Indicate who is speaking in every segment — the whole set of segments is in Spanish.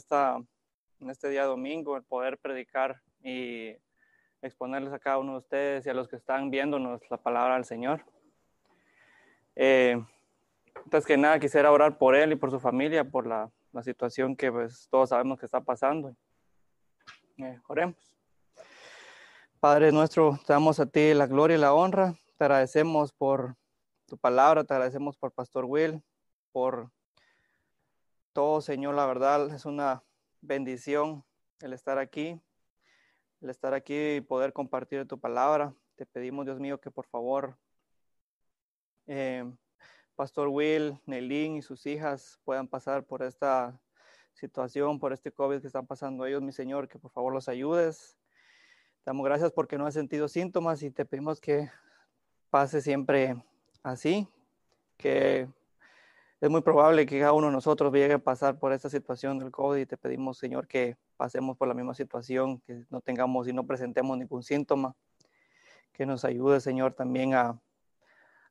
Speaker 1: esta, en este día domingo, el poder predicar y exponerles a cada uno de ustedes y a los que están viéndonos la palabra del Señor. Eh, antes que nada, quisiera orar por él y por su familia, por la, la situación que pues, todos sabemos que está pasando. Eh, oremos. Padre nuestro, te damos a ti la gloria y la honra. Te agradecemos por tu palabra, te agradecemos por Pastor Will, por todo, Señor. La verdad es una bendición el estar aquí, el estar aquí y poder compartir tu palabra. Te pedimos, Dios mío, que por favor, eh, Pastor Will, Nelín y sus hijas puedan pasar por esta situación, por este COVID que están pasando ellos, mi Señor, que por favor los ayudes. Damos gracias porque no han sentido síntomas y te pedimos que pase siempre así, que es muy probable que cada uno de nosotros llegue a pasar por esta situación del COVID y te pedimos, Señor, que pasemos por la misma situación, que no tengamos y no presentemos ningún síntoma, que nos ayude, Señor, también a,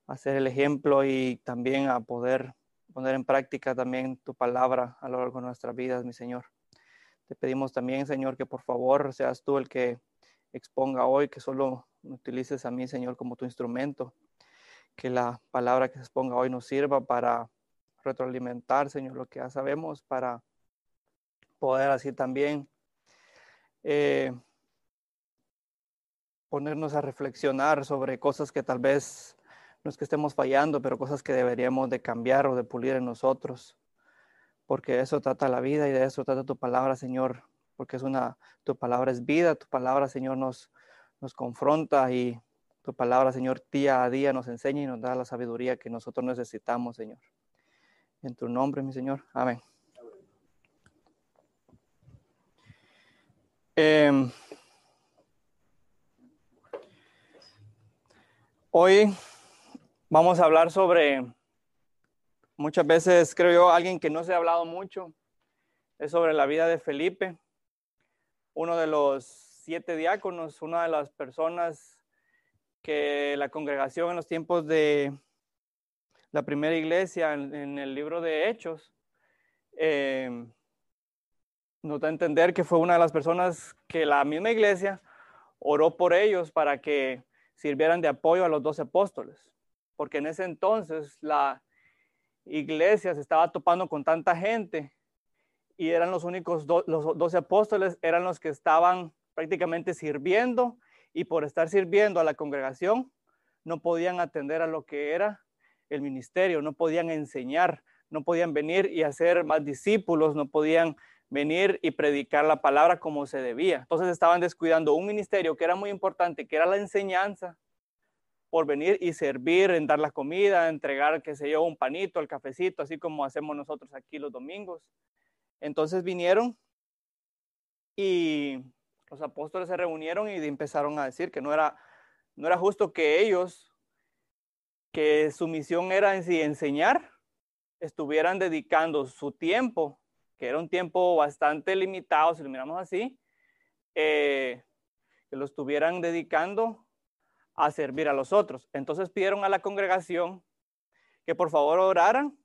Speaker 1: a ser el ejemplo y también a poder poner en práctica también tu palabra a lo largo de nuestras vidas, mi Señor. Te pedimos también, Señor, que por favor seas tú el que exponga hoy, que solo utilices a mí, Señor, como tu instrumento, que la palabra que se exponga hoy nos sirva para retroalimentar, Señor, lo que ya sabemos, para poder así también eh, ponernos a reflexionar sobre cosas que tal vez no es que estemos fallando, pero cosas que deberíamos de cambiar o de pulir en nosotros, porque eso trata la vida y de eso trata tu palabra, Señor, porque es una, tu palabra es vida, tu palabra, Señor, nos confronta y tu palabra, Señor, día a día nos enseña y nos da la sabiduría que nosotros necesitamos, Señor. En tu nombre, mi Señor. Amén. Eh, hoy vamos a hablar sobre, muchas veces creo yo, alguien que no se ha hablado mucho, es sobre la vida de Felipe uno de los siete diáconos, una de las personas que la congregación en los tiempos de la primera iglesia, en, el libro de Hechos, eh, entender que fue una de las personas que la misma iglesia oró por ellos para que sirvieran de apoyo a los doce apóstoles, porque en ese entonces la iglesia se estaba topando con tanta gente y eran los únicos, los doce apóstoles eran los que estaban prácticamente sirviendo y por estar sirviendo a la congregación no podían atender a lo que era el ministerio, no podían enseñar, no podían venir y hacer más discípulos, no podían venir y predicar la palabra como se debía. Entonces estaban descuidando un ministerio que era muy importante, que era la enseñanza, por venir y servir, en dar la comida, entregar, qué sé yo, un panito, el cafecito, así como hacemos nosotros aquí los domingos. Entonces vinieron y los apóstoles se reunieron y empezaron a decir que no era, no era justo que ellos, que su misión era en sí enseñar, estuvieran dedicando su tiempo, que era un tiempo bastante limitado, si lo miramos así, eh, que lo estuvieran dedicando a servir a los otros. Entonces pidieron a la congregación que por favor oraran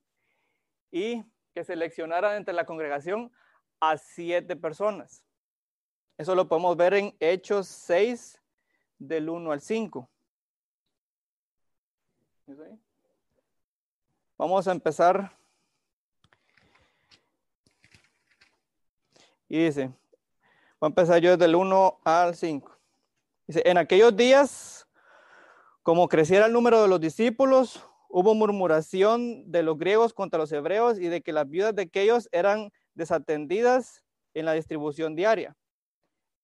Speaker 1: y que seleccionara entre la congregación a siete personas. Eso lo podemos ver en Hechos 6, del 1 al 5. Vamos a empezar. Y dice, voy a empezar yo desde el 1 al 5. Dice, en aquellos días, como creciera el número de los discípulos, Hubo murmuración de los griegos contra los hebreos y de que las viudas de aquellos eran desatendidas en la distribución diaria.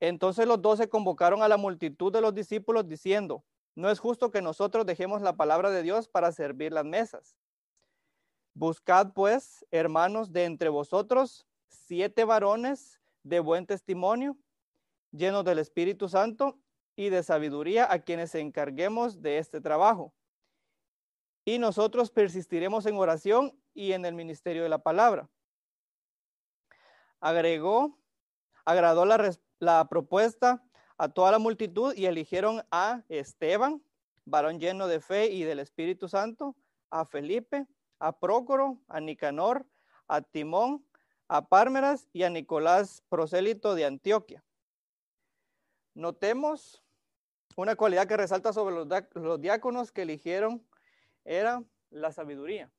Speaker 1: Entonces los doce convocaron a la multitud de los discípulos diciendo, no es justo que nosotros dejemos la palabra de Dios para servir las mesas. Buscad pues, hermanos, de entre vosotros siete varones de buen testimonio, llenos del Espíritu Santo y de sabiduría, a quienes encarguemos de este trabajo y nosotros persistiremos en oración y en el ministerio de la palabra. Agregó, agradó la, la propuesta a toda la multitud y eligieron a Esteban, varón lleno de fe y del Espíritu Santo, a Felipe, a Prócoro, a Nicanor, a Timón, a Pármeras y a Nicolás prosélito de Antioquia. Notemos una cualidad que resalta sobre los, diáconos que eligieron era la sabiduría.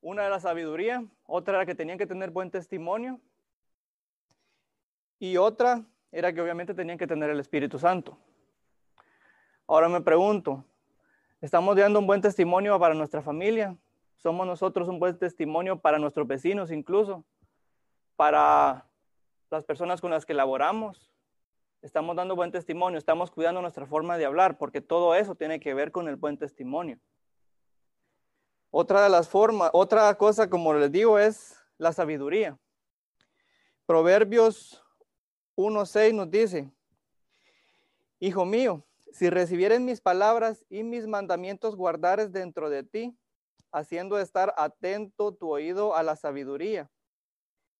Speaker 1: Una de la sabiduría, otra era que tenían que tener buen testimonio y otra era que obviamente tenían que tener el Espíritu Santo. Ahora me pregunto, ¿estamos dando un buen testimonio para nuestra familia? ¿Somos nosotros un buen testimonio para nuestros vecinos incluso? ¿Para las personas con las que laboramos? estamos dando buen testimonio, estamos cuidando nuestra forma de hablar, porque todo eso tiene que ver con el buen testimonio. Otra de las formas, otra cosa, como les digo, es la sabiduría. Proverbios 1.6 nos dice, Hijo mío, si recibieres mis palabras y mis mandamientos guardares dentro de ti, haciendo estar atento tu oído a la sabiduría,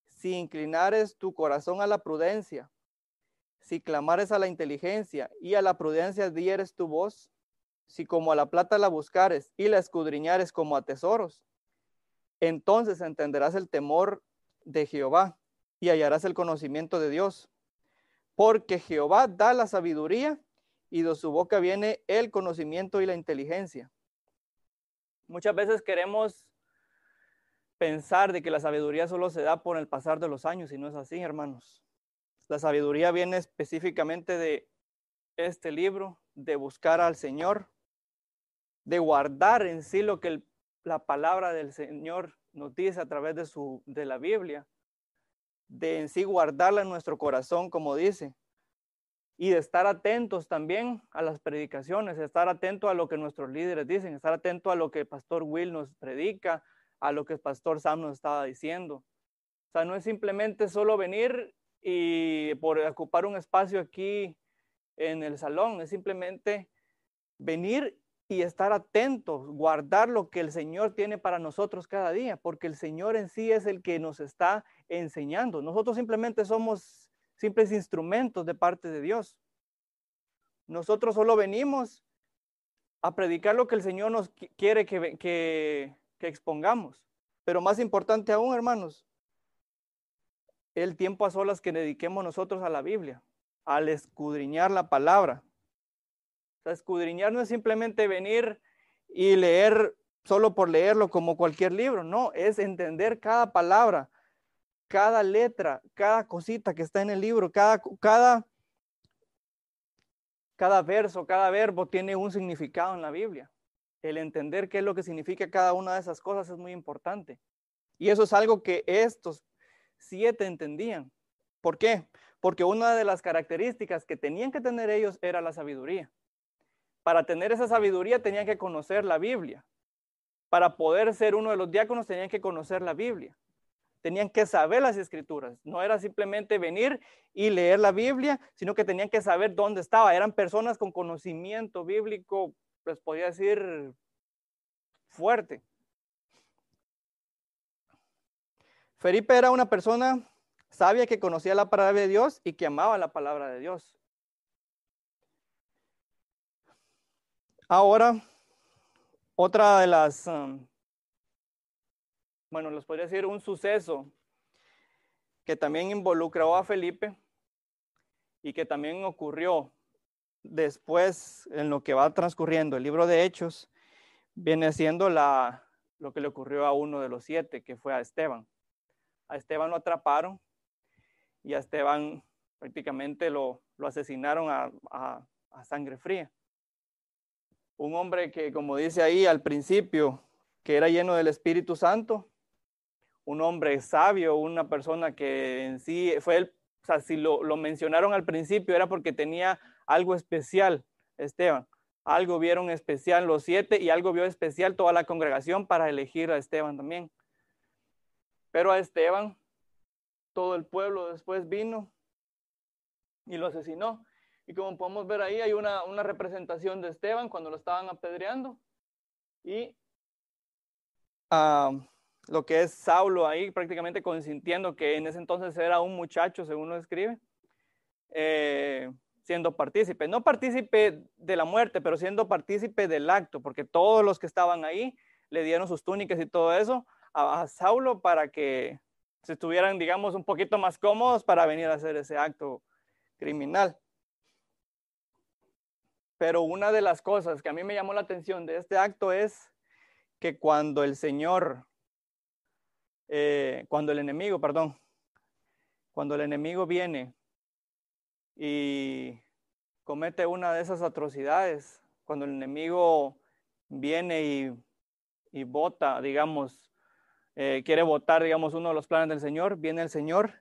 Speaker 1: si inclinares tu corazón a la prudencia, si clamares a la inteligencia y a la prudencia dieres tu voz, si como a la plata la buscares y la escudriñares como a tesoros, entonces entenderás el temor de Jehová y hallarás el conocimiento de Dios. Porque Jehová da la sabiduría y de su boca viene el conocimiento y la inteligencia. Muchas veces queremos pensar de que la sabiduría solo se da por el pasar de los años y no es así, hermanos. La sabiduría viene específicamente de este libro, de buscar al Señor, de guardar en sí lo que la palabra del Señor nos dice a través de, su, de la Biblia, de en sí guardarla en nuestro corazón, como dice, y de estar atentos también a las predicaciones, estar atento a lo que nuestros líderes dicen, estar atento a lo que el pastor Will nos predica, a lo que el pastor Sam nos estaba diciendo. O sea, no es simplemente solo venir y por ocupar un espacio aquí en el salón, es simplemente venir y estar atentos, guardar lo que el Señor tiene para nosotros cada día, porque el Señor en sí es el que nos está enseñando. Nosotros simplemente somos simples instrumentos de parte de Dios. Nosotros solo venimos a predicar lo que el Señor nos quiere que, que, que expongamos. Pero más importante aún, hermanos, el tiempo a solas que dediquemos nosotros a la Biblia, al escudriñar la palabra. O escudriñar no es simplemente venir y leer solo por leerlo como cualquier libro, no, es entender cada palabra, cada letra, cada cosita que está en el libro, cada, cada, cada verso, cada verbo tiene un significado en la Biblia. El entender qué es lo que significa cada una de esas cosas es muy importante. Y eso es algo que estos siete entendían. ¿Por qué? Porque una de las características que tenían que tener ellos era la sabiduría. Para tener esa sabiduría tenían que conocer la Biblia. Para poder ser uno de los diáconos tenían que conocer la Biblia. Tenían que saber las escrituras. No era simplemente venir y leer la Biblia, sino que tenían que saber dónde estaba. Eran personas con conocimiento bíblico, pues podría decir, fuerte. Felipe era una persona sabia que conocía la palabra de Dios y que amaba la palabra de Dios. Ahora, otra de las, um, bueno, les podría decir un suceso que también involucró a Felipe y que también ocurrió después en lo que va transcurriendo el libro de Hechos, viene siendo la, lo que le ocurrió a uno de los siete, que fue a Esteban a Esteban lo atraparon y a Esteban prácticamente lo, asesinaron a, sangre fría. Un hombre que, como dice ahí al principio, que era lleno del Espíritu Santo, un hombre sabio, una persona que en sí fue el, o sea, si lo, lo mencionaron al principio era porque tenía algo especial, Esteban. Algo vieron especial los siete y algo vio especial toda la congregación para elegir a Esteban también. Pero a Esteban, todo el pueblo después vino y lo asesinó. Y como podemos ver ahí, hay una, representación de Esteban cuando lo estaban apedreando. Y ah, lo que es Saulo ahí prácticamente consintiendo que en ese entonces era un muchacho, según lo escribe, eh, siendo partícipe. No partícipe de la muerte, pero siendo partícipe del acto, porque todos los que estaban ahí le dieron sus túnicas y todo eso a, Saulo para que se estuvieran, digamos, un poquito más cómodos para venir a hacer ese acto criminal. Pero una de las cosas que a mí me llamó la atención de este acto es que cuando el Señor, eh, cuando el enemigo, perdón, cuando el enemigo viene y comete una de esas atrocidades, cuando el enemigo viene y, y vota, digamos, eh, quiere votar, digamos, uno de los planes del Señor, viene el Señor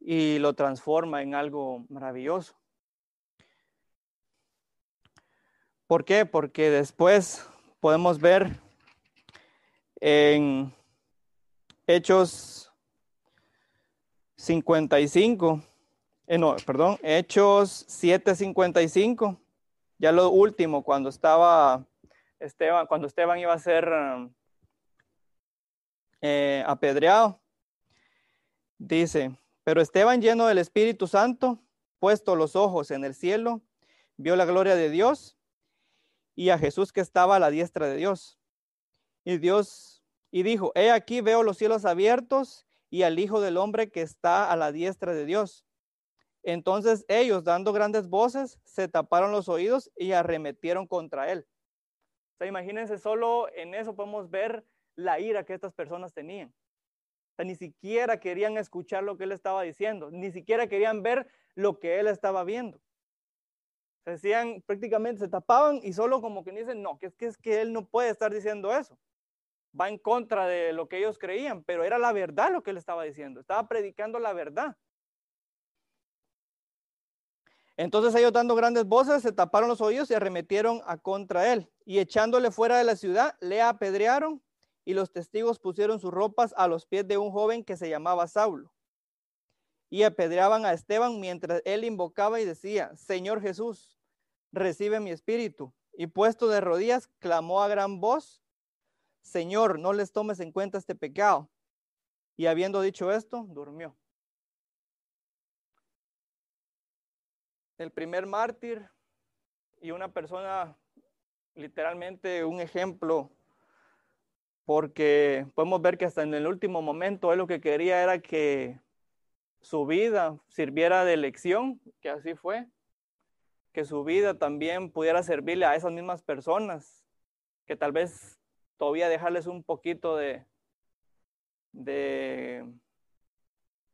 Speaker 1: y lo transforma en algo maravilloso. ¿Por qué? Porque después podemos ver en Hechos 55, eh, no, perdón, Hechos 7:55, ya lo último, cuando estaba Esteban, cuando Esteban iba a ser eh, apedreado, dice, pero Esteban lleno del Espíritu Santo, puesto los ojos en el cielo, vio la gloria de Dios y a Jesús que estaba a la diestra de Dios. Y Dios, y dijo, he aquí veo los cielos abiertos y al Hijo del Hombre que está a la diestra de Dios. Entonces ellos, dando grandes voces, se taparon los oídos y arremetieron contra él. O sea, imagínense, solo en eso podemos ver la ira que estas personas tenían. O sea, ni siquiera querían escuchar lo que él estaba diciendo, ni siquiera querían ver lo que él estaba viendo decían prácticamente, se tapaban y solo como que dicen, no, que es que es que él no puede estar diciendo eso. Va en contra de lo que ellos creían, pero era la verdad lo que él estaba diciendo, estaba predicando la verdad. Entonces ellos dando grandes voces se taparon los oídos y arremetieron a contra él y echándole fuera de la ciudad le apedrearon y los testigos pusieron sus ropas a los pies de un joven que se llamaba Saulo y apedreaban a Esteban mientras él invocaba y decía, Señor Jesús, recibe mi espíritu. Y puesto de rodillas, clamó a gran voz, Señor, no les tomes en cuenta este pecado. Y habiendo dicho esto, durmió. El primer mártir y una persona, literalmente un ejemplo, porque podemos ver que hasta en el último momento él lo que quería era que su vida sirviera de lección, que así fue que su vida también pudiera servirle a esas mismas personas, que tal vez todavía dejarles un poquito de, de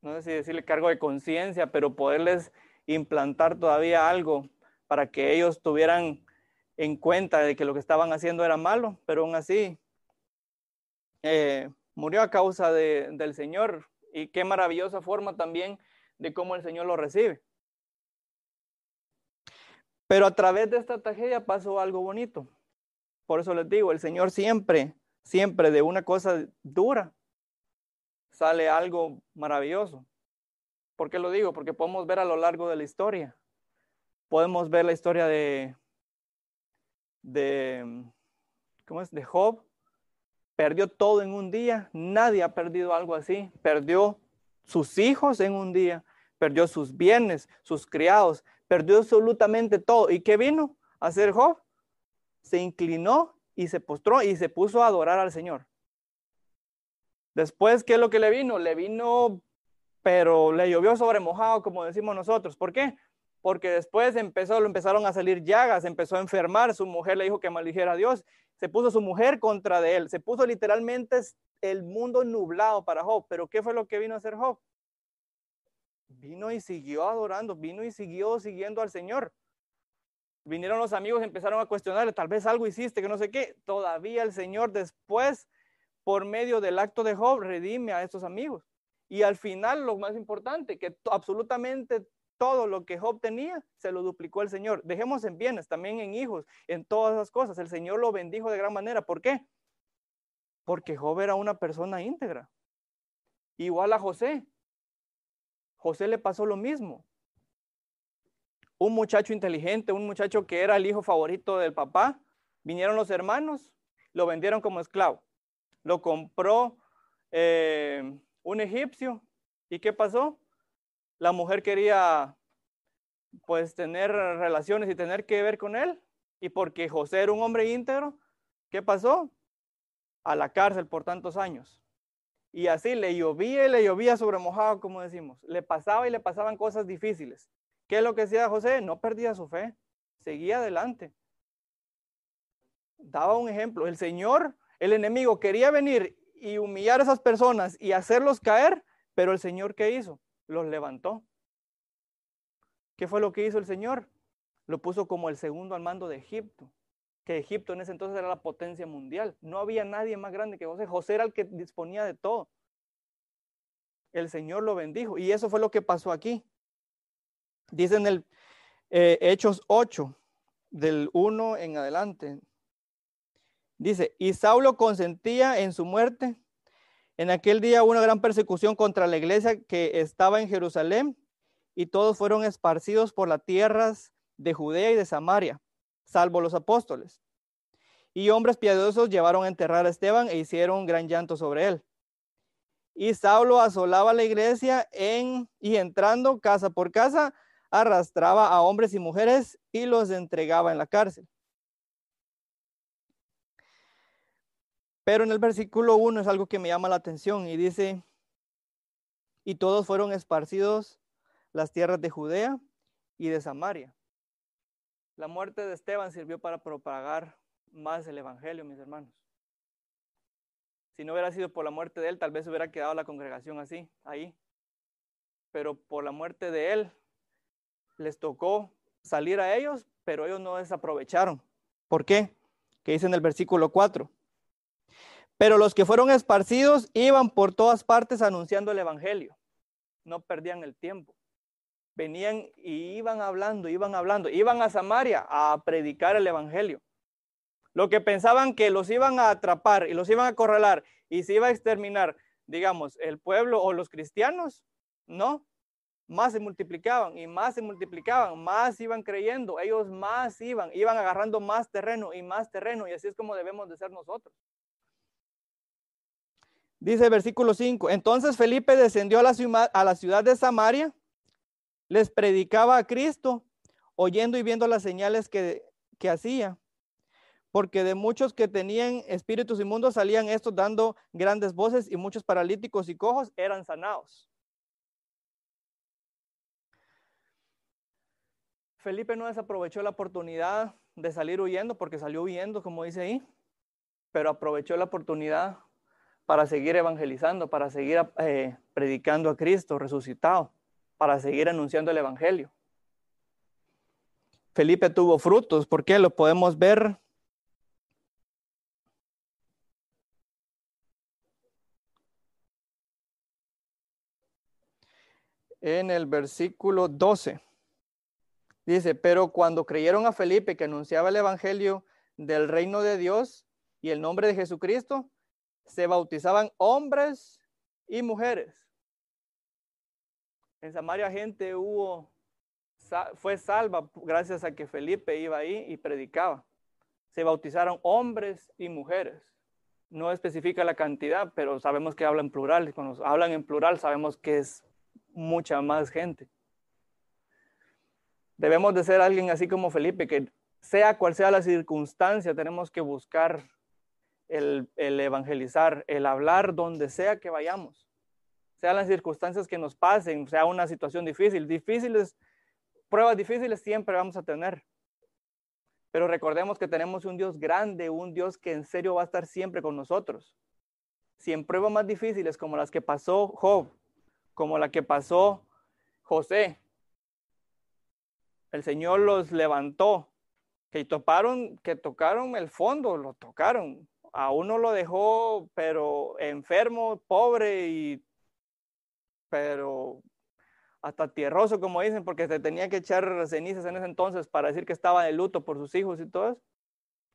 Speaker 1: no sé si decirle cargo de conciencia, pero poderles implantar todavía algo para que ellos tuvieran en cuenta de que lo que estaban haciendo era malo, pero aún así eh, murió a causa de, del Señor y qué maravillosa forma también de cómo el Señor lo recibe. Pero a través de esta tragedia pasó algo bonito. Por eso les digo, el Señor siempre, siempre de una cosa dura sale algo maravilloso. ¿Por qué lo digo? Porque podemos ver a lo largo de la historia. Podemos ver la historia de, de, ¿cómo es? De Job. Perdió todo en un día. Nadie ha perdido algo así. Perdió sus hijos en un día. Perdió sus bienes, sus criados, perdió absolutamente todo. ¿Y qué vino a hacer Job? Se inclinó y se postró y se puso a adorar al Señor. Después, ¿qué es lo que le vino? Le vino, pero le llovió sobre mojado, como decimos nosotros. ¿Por qué? Porque después empezó, lo empezaron a salir llagas, empezó a enfermar, su mujer le dijo que maldijera a Dios, se puso su mujer contra de él, se puso literalmente el mundo nublado para Job. Pero ¿qué fue lo que vino a hacer Job? vino y siguió adorando, vino y siguió siguiendo al Señor. Vinieron los amigos, empezaron a cuestionarle, tal vez algo hiciste, que no sé qué. Todavía el Señor después, por medio del acto de Job, redime a estos amigos. Y al final, lo más importante, que absolutamente todo lo que Job tenía, se lo duplicó el Señor. Dejemos en bienes, también en hijos, en todas las cosas. El Señor lo bendijo de gran manera. ¿Por qué? Porque Job era una persona íntegra. Igual a José. José le pasó lo mismo. Un muchacho inteligente, un muchacho que era el hijo favorito del papá, vinieron los hermanos, lo vendieron como esclavo. Lo compró eh, un egipcio. ¿Y qué pasó? La mujer quería pues tener relaciones y tener que ver con él. Y porque José era un hombre íntegro, ¿qué pasó? A la cárcel por tantos años. Y así le llovía y le llovía sobre mojado, como decimos. Le pasaba y le pasaban cosas difíciles. ¿Qué es lo que decía José? No perdía su fe, seguía adelante. Daba un ejemplo. El Señor, el enemigo, quería venir y humillar a esas personas y hacerlos caer, pero el Señor, ¿qué hizo? Los levantó. ¿Qué fue lo que hizo el Señor? Lo puso como el segundo al mando de Egipto, que Egipto en ese entonces era la potencia mundial. No había nadie más grande que José. José era el que disponía de todo. El Señor lo bendijo y eso fue lo que pasó aquí. Dice en el eh, Hechos 8, del 1 en adelante. Dice, y Saulo consentía en su muerte. En aquel día hubo una gran persecución contra la iglesia que estaba en Jerusalén y todos fueron esparcidos por las tierras de Judea y de Samaria, salvo los apóstoles. Y hombres piadosos llevaron a enterrar a Esteban e hicieron gran llanto sobre él. Y Saulo asolaba la iglesia en, y entrando casa por casa, arrastraba a hombres y mujeres y los entregaba en la cárcel. Pero en el versículo 1 es algo que me llama la atención y dice, y todos fueron esparcidos las tierras de Judea y de Samaria. La muerte de Esteban sirvió para propagar más el Evangelio, mis hermanos. Si no hubiera sido por la muerte de él, tal vez hubiera quedado la congregación así, ahí. Pero por la muerte de él, les tocó salir a ellos, pero ellos no desaprovecharon. ¿Por qué? Que dice en el versículo 4. Pero los que fueron esparcidos iban por todas partes anunciando el Evangelio. No perdían el tiempo venían y iban hablando, iban hablando, iban a Samaria a predicar el Evangelio. Lo que pensaban que los iban a atrapar y los iban a acorralar y se iba a exterminar, digamos, el pueblo o los cristianos, no, más se multiplicaban y más se multiplicaban, más iban creyendo, ellos más iban, iban agarrando más terreno y más terreno y así es como debemos de ser nosotros. Dice el versículo 5, entonces Felipe descendió a la, ciudad, de Samaria les predicaba a Cristo, oyendo y viendo las señales que, que hacía. Porque de muchos que tenían espíritus inmundos salían estos dando grandes voces y muchos paralíticos y cojos eran sanados. Felipe no desaprovechó la oportunidad de salir huyendo porque salió huyendo, como dice ahí, pero aprovechó la oportunidad para seguir evangelizando, para seguir eh, predicando a Cristo resucitado para seguir anunciando el Evangelio. Felipe tuvo frutos, ¿por qué? Lo podemos ver en el versículo 12. Dice, pero cuando creyeron a Felipe que anunciaba el Evangelio del reino de Dios y el nombre de Jesucristo, se bautizaban hombres y mujeres. En Samaria gente hubo, fue salva gracias a que Felipe iba ahí y predicaba. Se bautizaron hombres y mujeres. No especifica la cantidad, pero sabemos que hablan plural. Cuando hablan en plural sabemos que es mucha más gente. Debemos de ser alguien así como Felipe, que sea cual sea la circunstancia, tenemos que buscar el, el evangelizar, el hablar donde sea que vayamos sean las circunstancias que nos pasen, sea una situación difícil. Difíciles, pruebas difíciles siempre vamos a tener. Pero recordemos que tenemos un Dios grande, un Dios que en serio va a estar siempre con nosotros. Si en pruebas más difíciles como las que pasó Job, como la que pasó José, el Señor los levantó, que toparon, que tocaron el fondo, lo tocaron. A uno lo dejó, pero enfermo, pobre y pero hasta tierroso, como dicen, porque se tenía que echar cenizas en ese entonces para decir que estaba de luto por sus hijos y todo eso.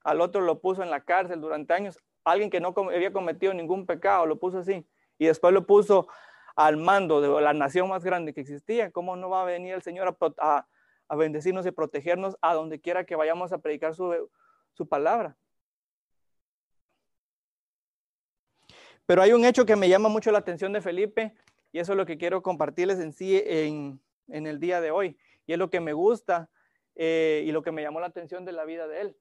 Speaker 1: Al otro lo puso en la cárcel durante años. Alguien que no había cometido ningún pecado lo puso así. Y después lo puso al mando de la nación más grande que existía. ¿Cómo no va a venir el Señor a, bendecirnos y protegernos a donde quiera que vayamos a predicar su palabra? Pero hay un hecho que me llama mucho la atención de Felipe y eso es lo que quiero compartirles en sí en, el día de hoy. Y es lo que me gusta eh, y lo que me llamó la atención de la vida de él.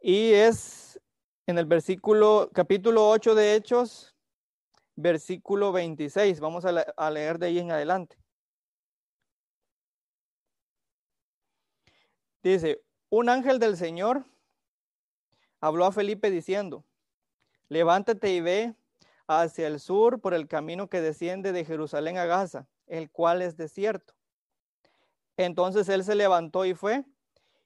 Speaker 1: Y es en el versículo, capítulo 8 de Hechos, versículo 26. Vamos a, leer de ahí en adelante. Dice, un ángel del Señor habló a Felipe diciendo, levántate y ve hacia el sur por el camino que desciende de Jerusalén a Gaza, el cual es desierto. Entonces él se levantó y fue,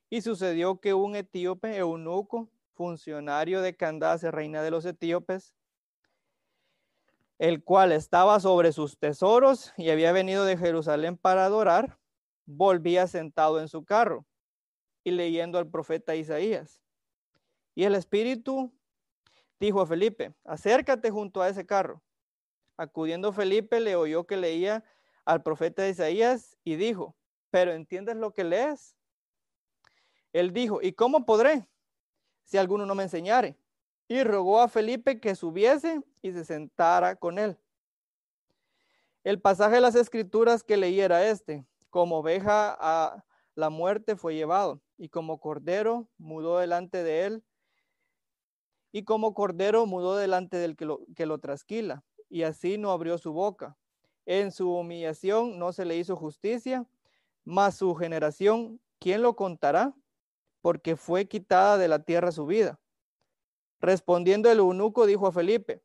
Speaker 1: y sucedió que un etíope, eunuco, funcionario de Candace, reina de los etíopes, el cual estaba sobre sus tesoros y había venido de Jerusalén para adorar, volvía sentado en su carro y leyendo al profeta Isaías. Y el Espíritu dijo a Felipe, acércate junto a ese carro. Acudiendo Felipe le oyó que leía al profeta Isaías y dijo, pero ¿entiendes lo que lees? Él dijo, ¿y cómo podré si alguno no me enseñare? Y rogó a Felipe que subiese y se sentara con él. El pasaje de las escrituras que leí era este, como oveja a la muerte fue llevado, y como cordero mudó delante de él, y como cordero mudó delante del que lo, trasquila, y así no abrió su boca. En su humillación no se le hizo justicia, mas su generación, ¿quién lo contará? Porque fue quitada de la tierra su vida. Respondiendo el eunuco dijo a Felipe,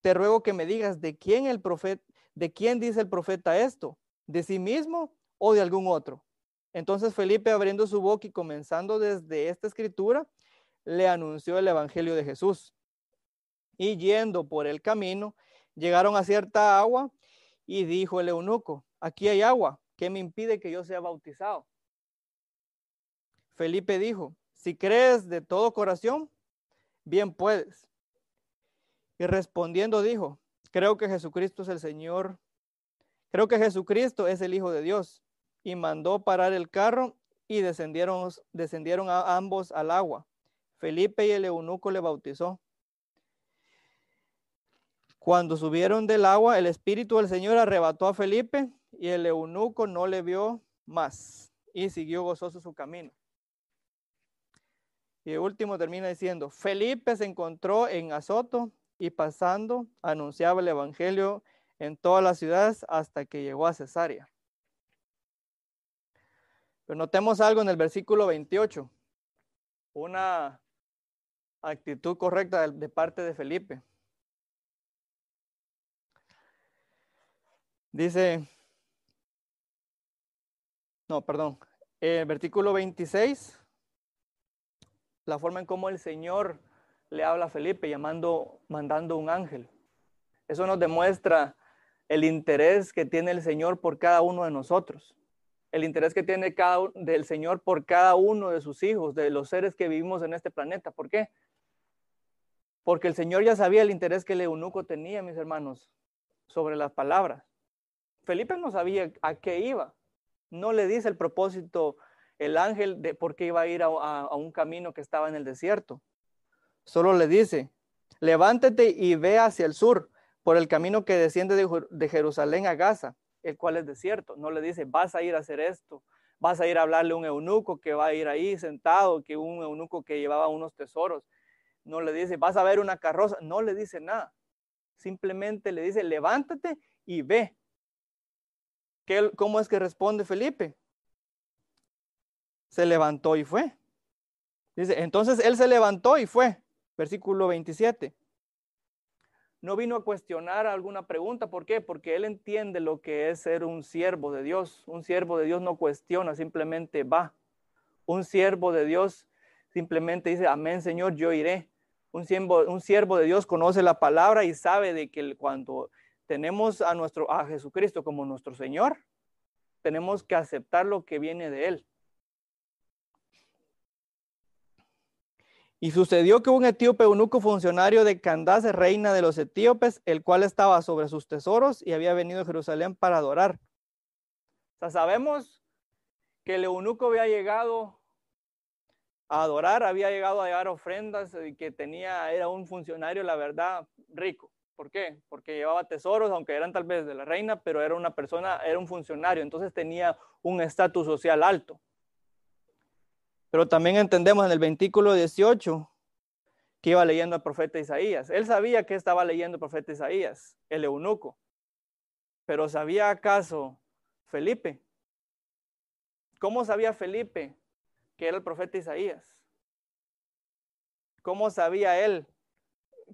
Speaker 1: te ruego que me digas de quién el profeta, de quién dice el profeta esto, de sí mismo o de algún otro. Entonces Felipe abriendo su boca y comenzando desde esta escritura, le anunció el evangelio de Jesús. Y yendo por el camino, llegaron a cierta agua y dijo el eunuco, aquí hay agua, ¿Qué me impide que yo sea bautizado? Felipe dijo, si crees de todo corazón, bien puedes. Y respondiendo dijo, creo que Jesucristo es el Señor, creo que Jesucristo es el Hijo de Dios. Y mandó parar el carro y descendieron, descendieron a ambos al agua. Felipe y el eunuco le bautizó. Cuando subieron del agua, el Espíritu del Señor arrebató a Felipe y el eunuco no le vio más y siguió gozoso su camino. Y último termina diciendo, Felipe se encontró en Azoto y pasando anunciaba el Evangelio en todas las ciudades hasta que llegó a Cesarea. Pero notemos algo en el versículo 28, una actitud correcta de, parte de Felipe. Dice, no, perdón. El versículo 26, la forma en cómo el Señor le habla a Felipe llamando, mandando un ángel. Eso nos demuestra el interés que tiene el Señor por cada uno de nosotros. El interés que tiene cada, del Señor por cada uno de sus hijos, de los seres que vivimos en este planeta. ¿Por qué? Porque el Señor ya sabía el interés que el eunuco tenía, mis hermanos, sobre las palabras. Felipe no sabía a qué iba. No le dice el propósito el ángel de por qué iba a ir a, un camino que estaba en el desierto. Solo le dice, levántate y ve hacia el sur por el camino que desciende de, Jerusalén a Gaza, el cual es desierto. No le dice, vas a ir a hacer esto, vas a ir a hablarle a un eunuco que va a ir ahí sentado, que un eunuco que llevaba unos tesoros. No le dice, vas a ver una carroza. No le dice nada. Simplemente le dice, levántate y ve. ¿Cómo es que responde Felipe? Se levantó y fue. Dice, entonces él se levantó y fue. Versículo 27. No vino a cuestionar alguna pregunta. ¿Por qué? Porque él entiende lo que es ser un siervo de Dios. Un siervo de Dios no cuestiona, simplemente va. Un siervo de Dios simplemente dice, amén Señor, yo iré. Un siervo, un siervo de Dios conoce la palabra y sabe de que cuando tenemos a, nuestro, a Jesucristo como nuestro Señor, tenemos que aceptar lo que viene de Él. Y sucedió que un etíope eunuco funcionario de Candace, reina de los etíopes, el cual estaba sobre sus tesoros y había venido a Jerusalén para adorar. O sea, sabemos que el eunuco había llegado adorar, había llegado a llevar ofrendas y que tenía, era un funcionario, la verdad, rico. ¿Por qué? Porque llevaba tesoros, aunque eran tal vez de la reina, pero era una persona, era un funcionario, entonces tenía un estatus social alto. Pero también entendemos en el ventículo 18 que iba leyendo al profeta Isaías. Él sabía que estaba leyendo el profeta Isaías, el eunuco. Pero ¿sabía acaso Felipe? ¿Cómo sabía Felipe que era el profeta Isaías? ¿Cómo sabía él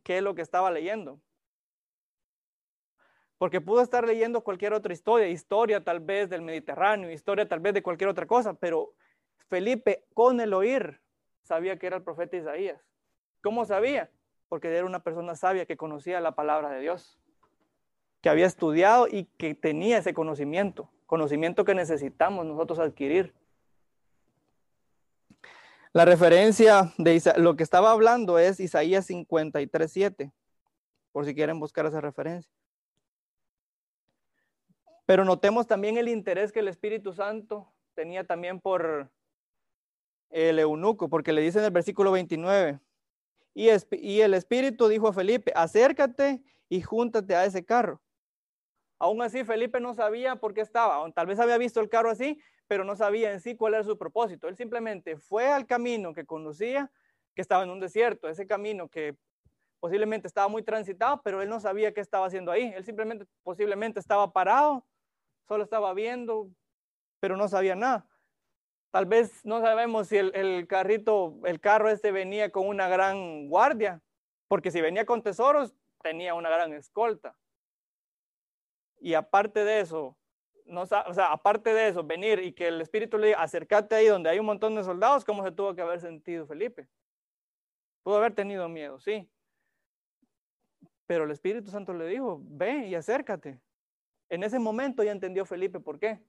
Speaker 1: qué es lo que estaba leyendo? Porque pudo estar leyendo cualquier otra historia, historia tal vez del Mediterráneo, historia tal vez de cualquier otra cosa, pero Felipe con el oír sabía que era el profeta Isaías. ¿Cómo sabía? Porque era una persona sabia que conocía la palabra de Dios, que había estudiado y que tenía ese conocimiento, conocimiento que necesitamos nosotros adquirir. La referencia de lo que estaba hablando es Isaías 53.7, por si quieren buscar esa referencia. Pero notemos también el interés que el Espíritu Santo tenía también por el eunuco, porque le dice en el versículo 29, y, y el Espíritu dijo a Felipe, acércate y júntate a ese carro. Aún así, Felipe no sabía por qué estaba, tal vez había visto el carro así, pero no sabía en sí cuál era su propósito. Él simplemente fue al camino que conocía, que estaba en un desierto, ese camino que posiblemente estaba muy transitado, pero él no sabía qué estaba haciendo ahí. Él simplemente, posiblemente estaba parado solo estaba viendo, pero no sabía nada. Tal vez no sabemos si el, carrito, el carro este venía con una gran guardia, porque si venía con tesoros, tenía una gran escolta. Y aparte de eso, o sea, aparte de eso, venir y que el Espíritu le diga, acércate ahí donde hay un montón de soldados, ¿cómo se tuvo que haber sentido Felipe? Pudo haber tenido miedo, sí. Pero el Espíritu Santo le dijo, ve y acércate. En ese momento ya entendió Felipe por qué.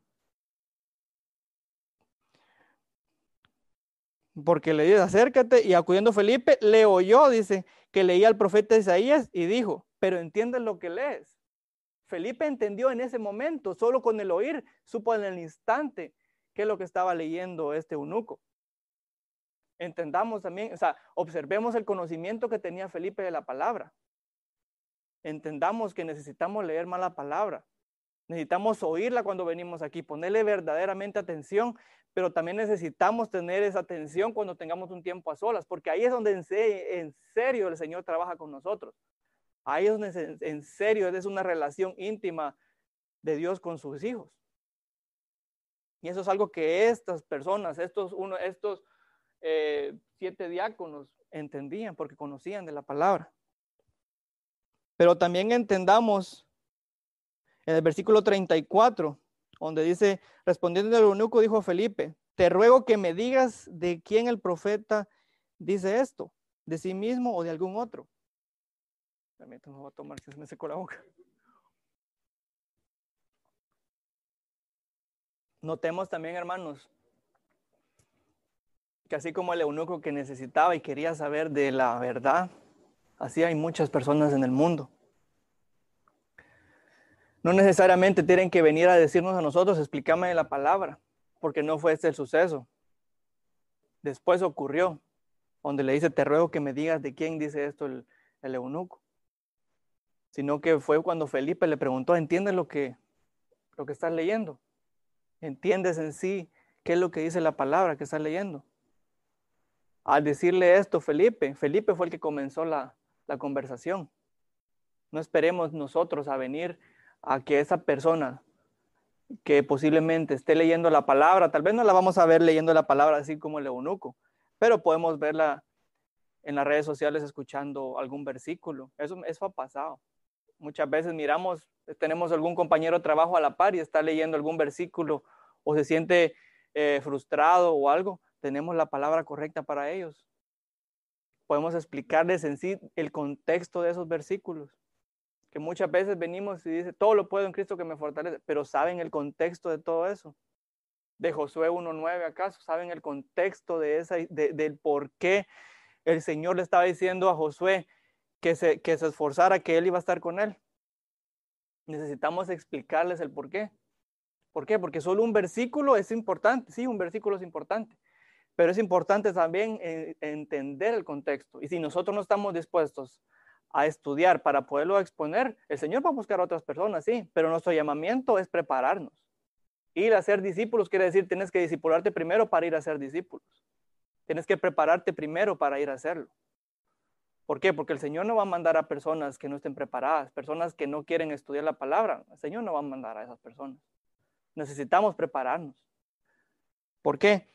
Speaker 1: Porque le dice, acércate y acudiendo Felipe, le oyó, dice, que leía al profeta Isaías y dijo, pero entiendes lo que lees. Felipe entendió en ese momento, solo con el oír, supo en el instante qué es lo que estaba leyendo este eunuco. Entendamos también, o sea, observemos el conocimiento que tenía Felipe de la palabra. Entendamos que necesitamos leer más la palabra. Necesitamos oírla cuando venimos aquí, ponerle verdaderamente atención, pero también necesitamos tener esa atención cuando tengamos un tiempo a solas, porque ahí es donde en serio el Señor trabaja con nosotros. Ahí es donde en serio es una relación íntima de Dios con sus hijos. Y eso es algo que estas personas, estos, uno, estos eh, siete diáconos entendían porque conocían de la palabra. Pero también entendamos en el versículo 34, donde dice, respondiendo el eunuco, dijo Felipe, te ruego que me digas de quién el profeta dice esto, de sí mismo o de algún otro. Permítanme, voy a tomar si se me secó la boca. Notemos también, hermanos, que así como el eunuco que necesitaba y quería saber de la verdad, así hay muchas personas en el mundo no necesariamente tienen que venir a decirnos a nosotros, explícame la palabra, porque no fue este el suceso. Después ocurrió, donde le dice, te ruego que me digas de quién dice esto el, eunuco. Sino que fue cuando Felipe le preguntó, ¿entiendes lo que, lo que estás leyendo? ¿Entiendes en sí qué es lo que dice la palabra que estás leyendo? Al decirle esto, Felipe, Felipe fue el que comenzó la, la conversación. No esperemos nosotros a venir a que esa persona que posiblemente esté leyendo la palabra, tal vez no la vamos a ver leyendo la palabra así como el eunuco, pero podemos verla en las redes sociales escuchando algún versículo. Eso, eso ha pasado. Muchas veces miramos, tenemos algún compañero de trabajo a la par y está leyendo algún versículo o se siente eh, frustrado o algo, tenemos la palabra correcta para ellos. Podemos explicarles en sí el contexto de esos versículos que muchas veces venimos y dice, todo lo puedo en Cristo que me fortalece, pero ¿saben el contexto de todo eso? De Josué 1.9 acaso, ¿saben el contexto de esa, del por qué el Señor le estaba diciendo a Josué que se, que se esforzara, que él iba a estar con él? Necesitamos explicarles el por qué. ¿Por qué? Porque solo un versículo es importante, sí, un versículo es importante, pero es importante también eh, entender el contexto. Y si nosotros no estamos dispuestos a estudiar para poderlo exponer, el Señor va a buscar a otras personas, sí, pero nuestro llamamiento es prepararnos. Ir a ser discípulos quiere decir tienes que discipularte primero para ir a ser discípulos. Tienes que prepararte primero para ir a hacerlo. ¿Por qué? Porque el Señor no va a mandar a personas que no estén preparadas, personas que no quieren estudiar la palabra. El Señor no va a mandar a esas personas. Necesitamos prepararnos. ¿Por qué?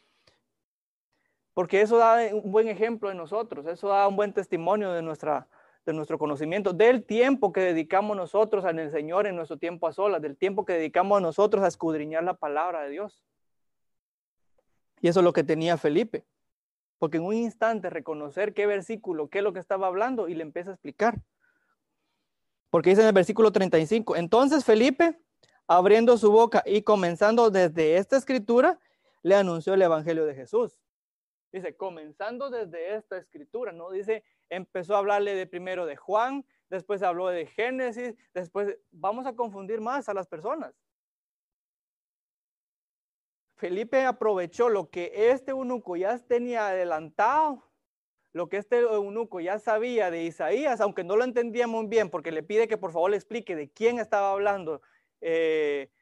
Speaker 1: Porque eso da un buen ejemplo de nosotros, eso da un buen testimonio de, nuestra, de nuestro conocimiento, del tiempo que dedicamos nosotros al Señor en nuestro tiempo a solas, del tiempo que dedicamos nosotros a escudriñar la palabra de Dios. Y eso es lo que tenía Felipe. Porque en un instante reconocer qué versículo, qué es lo que estaba hablando y le empieza a explicar. Porque dice en el versículo 35, entonces Felipe, abriendo su boca y comenzando desde esta escritura, le anunció el Evangelio de Jesús. Dice, comenzando desde esta escritura, ¿no? Dice, empezó a hablarle de primero de Juan, después habló de Génesis, después vamos a confundir más a las personas. Felipe aprovechó lo que este eunuco ya tenía adelantado, lo que este eunuco ya sabía de Isaías, aunque no lo entendía muy bien, porque le pide que por favor le explique de quién estaba hablando eh,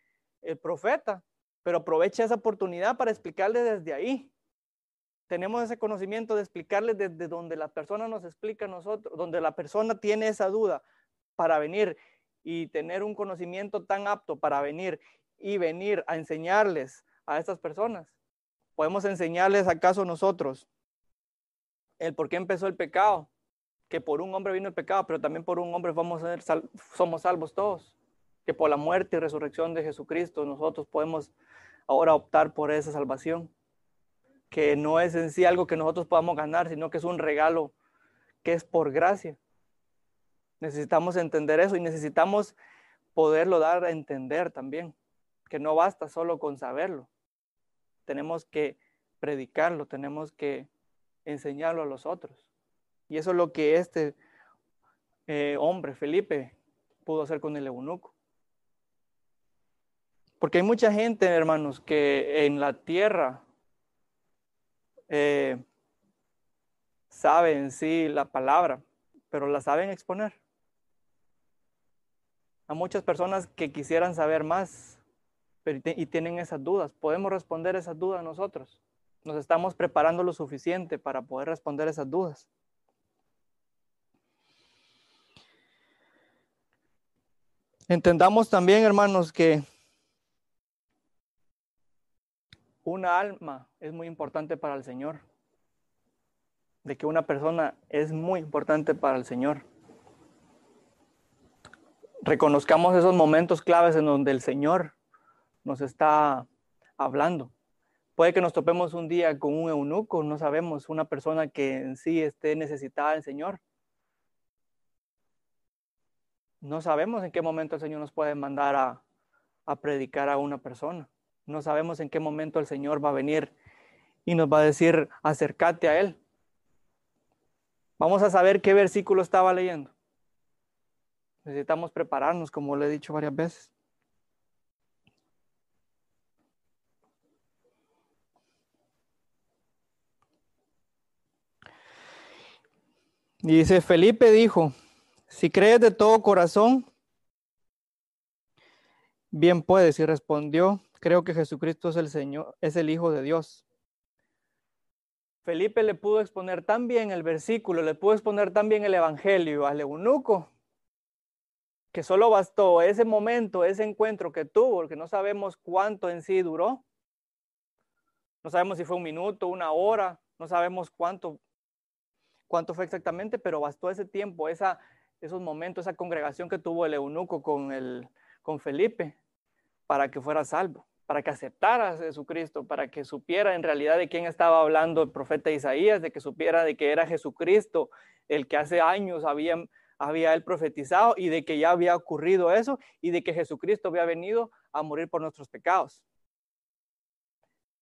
Speaker 1: el profeta, pero aprovecha esa oportunidad para explicarle desde ahí. Tenemos ese conocimiento de explicarle desde donde la persona nos explica a nosotros, donde la persona tiene esa duda para venir y tener un conocimiento tan apto para venir y venir a enseñarles a estas personas. Podemos enseñarles acaso nosotros el por qué empezó el pecado, que por un hombre vino el pecado, pero también por un hombre vamos a ser somos salvos todos, que por la muerte y resurrección de Jesucristo nosotros podemos ahora optar por esa salvación, que no es en sí algo que nosotros podamos ganar, sino que es un regalo que es por gracia. Necesitamos entender eso y necesitamos poderlo dar a entender también que no basta solo con saberlo. Tenemos que predicarlo, tenemos que enseñarlo a los otros. Y eso es lo que este eh, hombre, Felipe, pudo hacer con el eunuco. Porque hay mucha gente, hermanos, que en la tierra eh, saben sí la palabra, pero la saben exponer. Hay muchas personas que quisieran saber más, y tienen esas dudas. ¿Podemos responder esas dudas nosotros? Nos estamos preparando lo suficiente para poder responder esas dudas. Entendamos también, hermanos, que una alma es muy importante para el Señor. De que una persona es muy importante para el Señor. Reconozcamos esos momentos claves en donde el Señor nos está hablando. Puede que nos topemos un día con un eunuco, no sabemos, una persona que en sí esté necesitada del Señor. No sabemos en qué momento el Señor nos puede mandar a, a predicar a una persona. No sabemos en qué momento el Señor va a venir y nos va a decir, acércate a Él. Vamos a saber qué versículo estaba leyendo. Necesitamos prepararnos, como le he dicho varias veces. Dice, Felipe dijo, si crees de todo corazón, bien puedes. Y respondió, creo que Jesucristo es el Señor, es el Hijo de Dios. Felipe le pudo exponer tan bien el versículo, le pudo exponer tan bien el Evangelio al eunuco, que solo bastó ese momento, ese encuentro que tuvo, porque no sabemos cuánto en sí duró. No sabemos si fue un minuto, una hora, no sabemos cuánto cuánto fue exactamente, pero bastó ese tiempo, esa, esos momentos, esa congregación que tuvo el eunuco con, el, con Felipe para que fuera salvo, para que aceptara a Jesucristo, para que supiera en realidad de quién estaba hablando el profeta Isaías, de que supiera de que era Jesucristo el que hace años había, había él profetizado y de que ya había ocurrido eso y de que Jesucristo había venido a morir por nuestros pecados,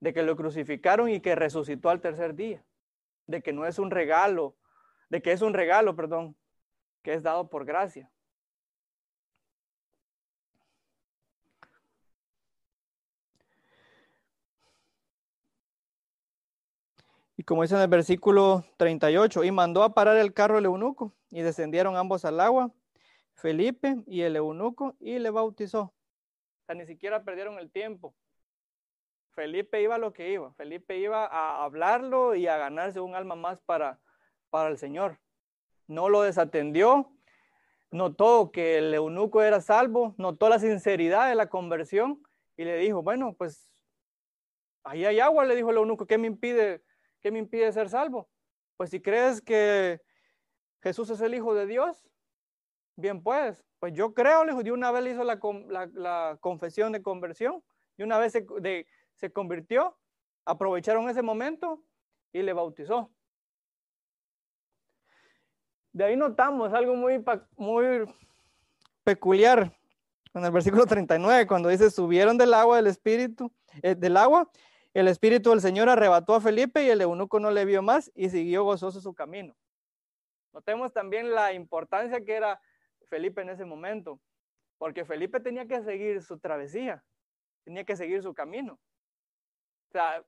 Speaker 1: de que lo crucificaron y que resucitó al tercer día de que no es un regalo, de que es un regalo, perdón, que es dado por gracia. Y como dice en el versículo 38, y mandó a parar el carro el eunuco, y descendieron ambos al agua, Felipe y el eunuco, y le bautizó. O ni siquiera perdieron el tiempo. Felipe iba a lo que iba. Felipe iba a hablarlo y a ganarse un alma más para, para el Señor. no lo desatendió, notó que el eunuco era salvo, notó la sinceridad de la conversión y le dijo, bueno, pues ahí hay agua, le dijo el eunuco, ¿qué me impide, qué me impide ser salvo? Pues si crees que Jesús es el Hijo de Dios, bien pues, pues yo creo, le dijo, de una vez hizo la, confesión de conversión, y una vez se, se convirtió, aprovecharon ese momento y le bautizó. De ahí notamos algo muy, peculiar en el versículo 39, cuando dice, subieron del agua del Espíritu, eh, del agua, el Espíritu del Señor arrebató a Felipe y el eunuco no le vio más y siguió gozoso su camino. Notemos también la importancia que era Felipe en ese momento, porque Felipe tenía que seguir su travesía, tenía que seguir su camino. O sea,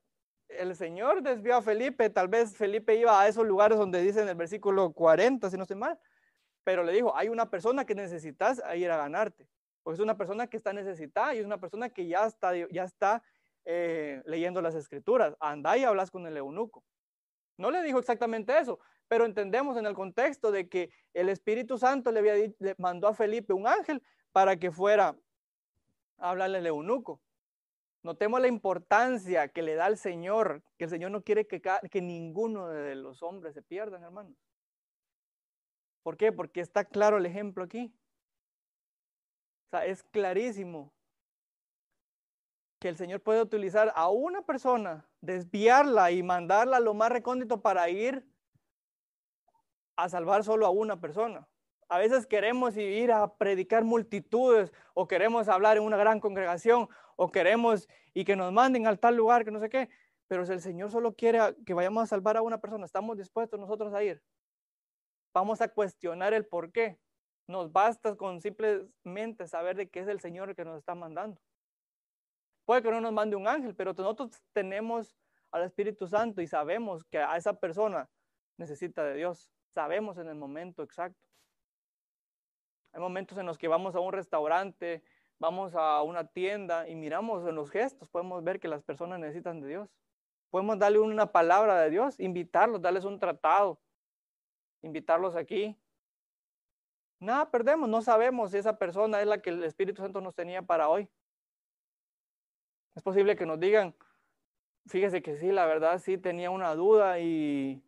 Speaker 1: el Señor desvió a Felipe, tal vez Felipe iba a esos lugares donde dice en el versículo 40, si no estoy mal, pero le dijo, hay una persona que necesitas ir a ganarte, porque es una persona que está necesitada y es una persona que ya está, ya está eh, leyendo las escrituras, anda y hablas con el eunuco. No le dijo exactamente eso, pero entendemos en el contexto de que el Espíritu Santo le, había, le mandó a Felipe un ángel para que fuera a hablarle al eunuco. Notemos la importancia que le da el Señor, que el Señor no quiere que, ninguno de los hombres se pierdan, hermanos. ¿Por qué? Porque está claro el ejemplo aquí. O sea, es clarísimo que el Señor puede utilizar a una persona, desviarla y mandarla a lo más recóndito para ir a salvar solo a una persona. A veces queremos ir a predicar multitudes o queremos hablar en una gran congregación o queremos y que nos manden al tal lugar que no sé qué, pero si el Señor solo quiere que vayamos a salvar a una persona, ¿estamos dispuestos nosotros a ir? Vamos a cuestionar el por qué. Nos basta con simplemente saber de qué es el Señor el que nos está mandando. Puede que no nos mande un ángel, pero nosotros tenemos al Espíritu Santo y sabemos que a esa persona necesita de Dios. Sabemos en el momento exacto. Hay momentos en los que vamos a un restaurante vamos a una tienda y miramos en los gestos, podemos ver que las personas necesitan de Dios. Podemos darle una palabra de Dios, invitarlos, darles un tratado, invitarlos aquí. Nada, perdemos, no sabemos si esa persona es la que el Espíritu Santo nos tenía para hoy. Es posible que nos digan, fíjese que sí, la verdad sí tenía una duda y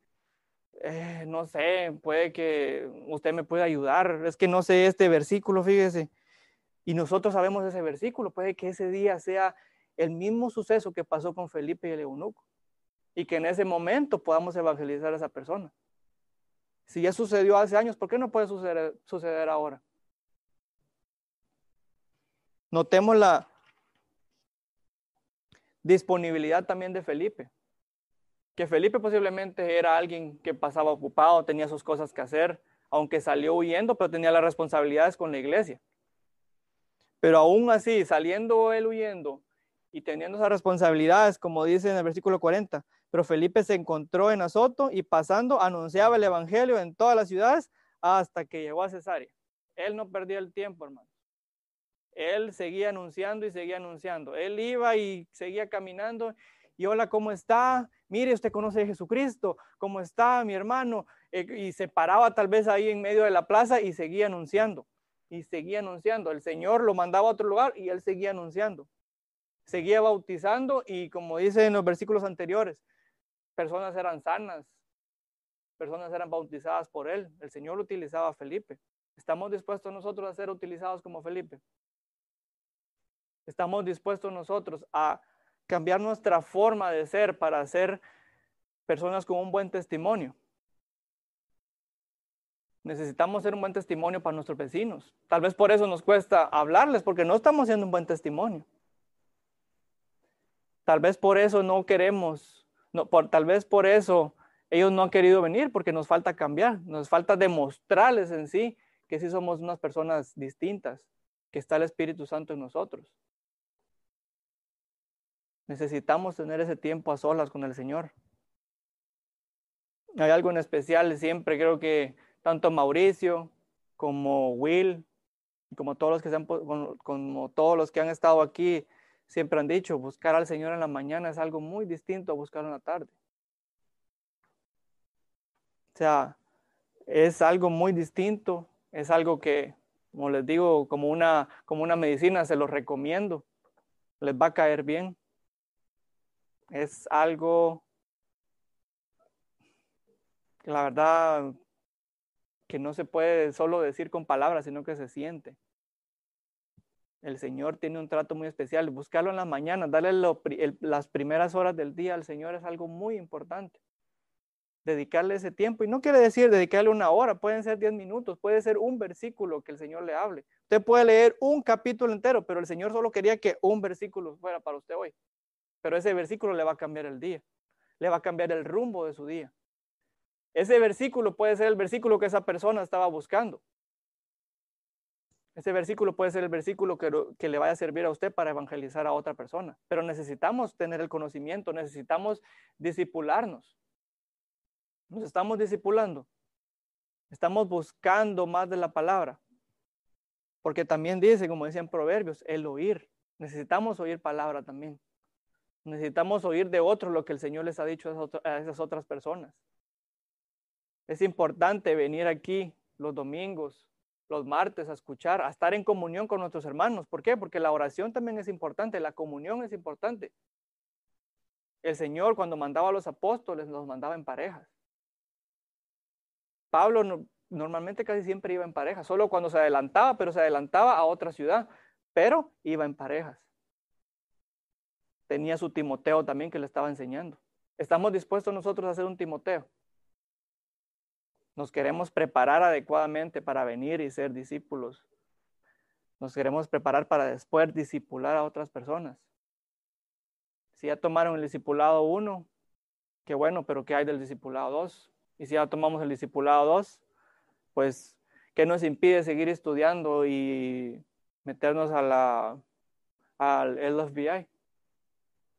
Speaker 1: eh, no sé, puede que usted me pueda ayudar. Es que no sé este versículo, fíjese. Y nosotros sabemos ese versículo, puede que ese día sea el mismo suceso que pasó con Felipe y el eunuco. Y que en ese momento podamos evangelizar a esa persona. Si ya sucedió hace años, ¿por qué no puede suceder, suceder ahora? Notemos la disponibilidad también de Felipe. Que Felipe posiblemente era alguien que pasaba ocupado, tenía sus cosas que hacer, aunque salió huyendo, pero tenía las responsabilidades con la iglesia. Pero aún así, saliendo él huyendo y teniendo esas responsabilidades, como dice en el versículo 40, pero Felipe se encontró en Azoto y pasando anunciaba el evangelio en todas las ciudades hasta que llegó a Cesarea. Él no perdía el tiempo, hermano. Él seguía anunciando y seguía anunciando. Él iba y seguía caminando. Y hola, ¿cómo está? Mire, usted conoce a Jesucristo. ¿Cómo está, mi hermano? Eh, y se paraba tal vez ahí en medio de la plaza y seguía anunciando y seguía anunciando. El Señor lo mandaba a otro lugar y él seguía anunciando. Seguía bautizando y como dice en los versículos anteriores, personas eran sanas, personas eran bautizadas por él. El Señor utilizaba a Felipe. ¿Estamos dispuestos nosotros a ser utilizados como Felipe? ¿Estamos dispuestos nosotros a cambiar nuestra forma de ser para ser personas con un buen testimonio? Necesitamos ser un buen testimonio para nuestros vecinos. Tal vez por eso nos cuesta hablarles, porque no estamos siendo un buen testimonio. Tal vez por eso no queremos, no, por, tal vez por eso ellos no han querido venir, porque nos falta cambiar, nos falta demostrarles en sí que sí somos unas personas distintas, que está el Espíritu Santo en nosotros. Necesitamos tener ese tiempo a solas con el Señor. Hay algo en especial, siempre creo que tanto Mauricio como Will, como todos los que han, como todos los que han estado aquí, siempre han dicho, buscar al Señor en la mañana es algo muy distinto a buscar en la tarde. O sea, es algo muy distinto, es algo que, como les digo, como una, como una medicina, se los recomiendo, les va a caer bien. Es algo, la verdad, que no se puede solo decir con palabras, sino que se siente. El Señor tiene un trato muy especial. Buscarlo en las mañanas, darle las primeras horas del día al Señor es algo muy importante. Dedicarle ese tiempo. Y no quiere decir dedicarle una hora, pueden ser diez minutos, puede ser un versículo que el Señor le hable. Usted puede leer un capítulo entero, pero el Señor solo quería que un versículo fuera para usted hoy. Pero ese versículo le va a cambiar el día, le va a cambiar el rumbo de su día. Ese versículo puede ser el versículo que esa persona estaba buscando. Ese versículo puede ser el versículo que, le vaya a servir a usted para evangelizar a otra persona. Pero necesitamos tener el conocimiento, necesitamos disipularnos. Nos estamos disipulando. Estamos buscando más de la palabra. Porque también dice, como decían Proverbios, el oír. Necesitamos oír palabra también. Necesitamos oír de otros lo que el Señor les ha dicho a esas otras personas. Es importante venir aquí los domingos, los martes a escuchar, a estar en comunión con nuestros hermanos. ¿Por qué? Porque la oración también es importante, la comunión es importante. El Señor cuando mandaba a los apóstoles los mandaba en parejas. Pablo normalmente casi siempre iba en parejas, solo cuando se adelantaba, pero se adelantaba a otra ciudad, pero iba en parejas. Tenía su Timoteo también que le estaba enseñando. ¿Estamos dispuestos nosotros a hacer un Timoteo? Nos queremos preparar adecuadamente para venir y ser discípulos. Nos queremos preparar para después discipular a otras personas. Si ya tomaron el discipulado 1, qué bueno, pero ¿qué hay del discipulado 2? Y si ya tomamos el discipulado 2, pues, ¿qué nos impide seguir estudiando y meternos a la, al LFBI?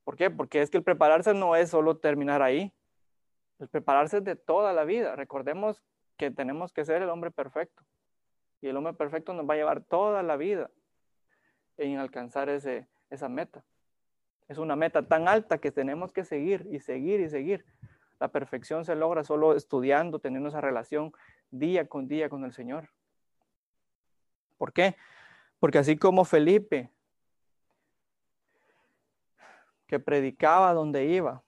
Speaker 1: ¿Por qué? Porque es que el prepararse no es solo terminar ahí. El prepararse de toda la vida. Recordemos que tenemos que ser el hombre perfecto. Y el hombre perfecto nos va a llevar toda la vida en alcanzar ese, esa meta. Es una meta tan alta que tenemos que seguir y seguir y seguir. La perfección se logra solo estudiando, teniendo esa relación día con día con el Señor. ¿Por qué? Porque así como Felipe, que predicaba donde iba,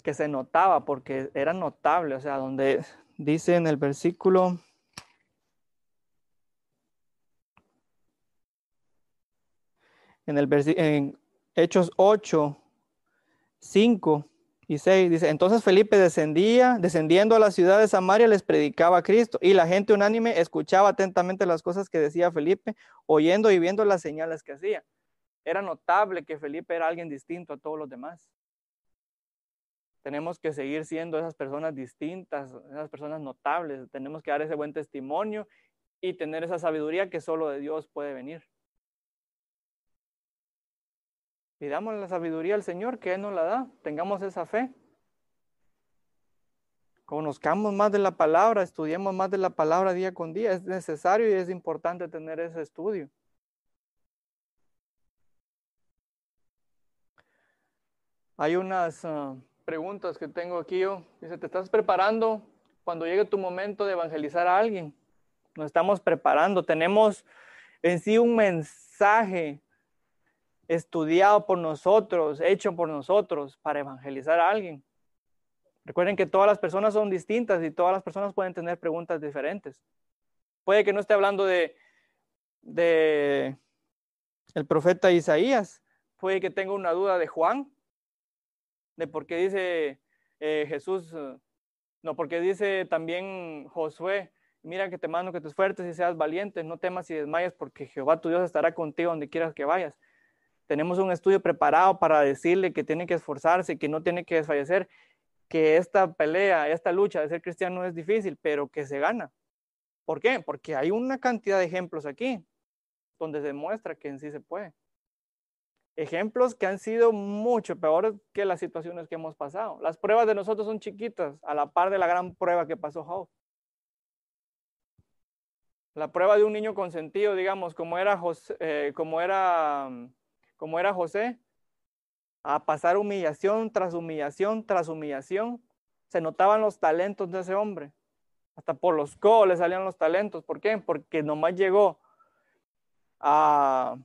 Speaker 1: que se notaba porque era notable, o sea, donde dice en el versículo en el Hechos 8, 5 y 6 dice, entonces Felipe descendía, descendiendo a la ciudad de Samaria les predicaba a Cristo y la gente unánime escuchaba atentamente las cosas que decía Felipe, oyendo y viendo las señales que hacía. Era notable que Felipe era alguien distinto a todos los demás. Tenemos que seguir siendo esas personas distintas, esas personas notables. Tenemos que dar ese buen testimonio y tener esa sabiduría que solo de Dios puede venir. Pidamos la sabiduría al Señor, que Él nos la da. Tengamos esa fe. Conozcamos más de la palabra, estudiemos más de la palabra día con día. Es necesario y es importante tener ese estudio. Hay unas ah, preguntas que tengo aquí yo. Dice, ¿te estás preparando cuando llegue tu momento de evangelizar a alguien? Nos estamos preparando. Tenemos en sí un mensaje estudiado por nosotros, hecho por nosotros para evangelizar a alguien. Recuerden que todas las personas son distintas y todas las personas pueden tener preguntas diferentes. Puede que no esté hablando de, de el profeta Isaías, puede que tenga una duda de Juan, de por qué dice eh, Jesús, eh, no, porque dice también Josué, mira que te mando que te esfuerces y seas valiente, no temas y desmayes, porque Jehová tu Dios estará contigo donde quieras que vayas. Tenemos un estudio preparado para decirle que tiene que esforzarse, que no tiene que desfallecer, que esta pelea, esta lucha de ser cristiano es difícil, pero que se gana. ¿Por qué? Porque hay una cantidad de ejemplos aquí donde se demuestra que en sí se puede ejemplos que han sido mucho peores que las situaciones que hemos pasado. Las pruebas de nosotros son chiquitas a la par de la gran prueba que pasó Job. La prueba de un niño consentido, digamos, como era José, eh, como era, como era José, a pasar humillación tras humillación tras humillación, se notaban los talentos de ese hombre. Hasta por los codos le salían los talentos. ¿Por qué? Porque nomás llegó a,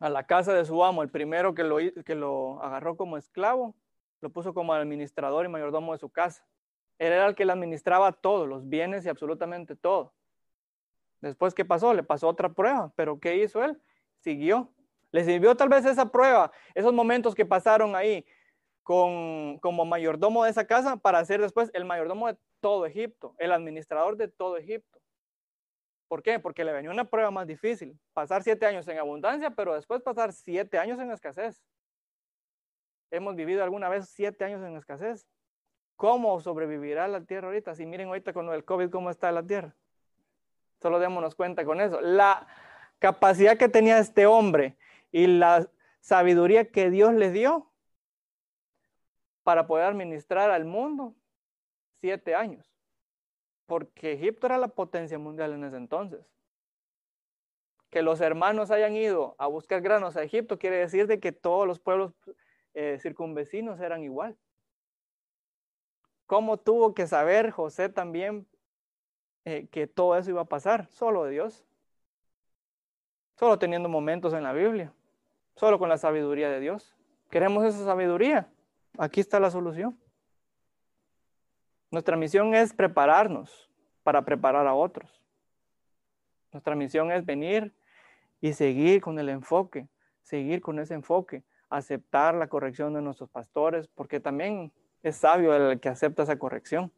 Speaker 1: a la casa de su amo, el primero que lo, que lo agarró como esclavo, lo puso como administrador y mayordomo de su casa. Él era el que le administraba todo, los bienes y absolutamente todo. Después, ¿qué pasó? Le pasó otra prueba, pero ¿qué hizo él? Siguió. Le sirvió tal vez esa prueba, esos momentos que pasaron ahí con, como mayordomo de esa casa para ser después el mayordomo de todo Egipto, el administrador de todo Egipto. ¿Por qué? Porque le venía una prueba más difícil, pasar siete años en abundancia, pero después pasar siete años en escasez. Hemos vivido alguna vez siete años en escasez. ¿Cómo sobrevivirá la tierra ahorita? Si miren ahorita con el COVID, ¿cómo está la tierra? Solo démonos cuenta con eso. La capacidad que tenía este hombre y la sabiduría que Dios le dio para poder administrar al mundo siete años. Porque Egipto era la potencia mundial en ese entonces. Que los hermanos hayan ido a buscar granos a Egipto quiere decir de que todos los pueblos eh, circunvecinos eran igual. ¿Cómo tuvo que saber José también eh, que todo eso iba a pasar? Solo Dios. Solo teniendo momentos en la Biblia. Solo con la sabiduría de Dios. ¿Queremos esa sabiduría? Aquí está la solución. Nuestra misión es prepararnos para preparar a otros. Nuestra misión es venir y seguir con el enfoque, seguir con ese enfoque, aceptar la corrección de nuestros pastores, porque también es sabio el que acepta esa corrección.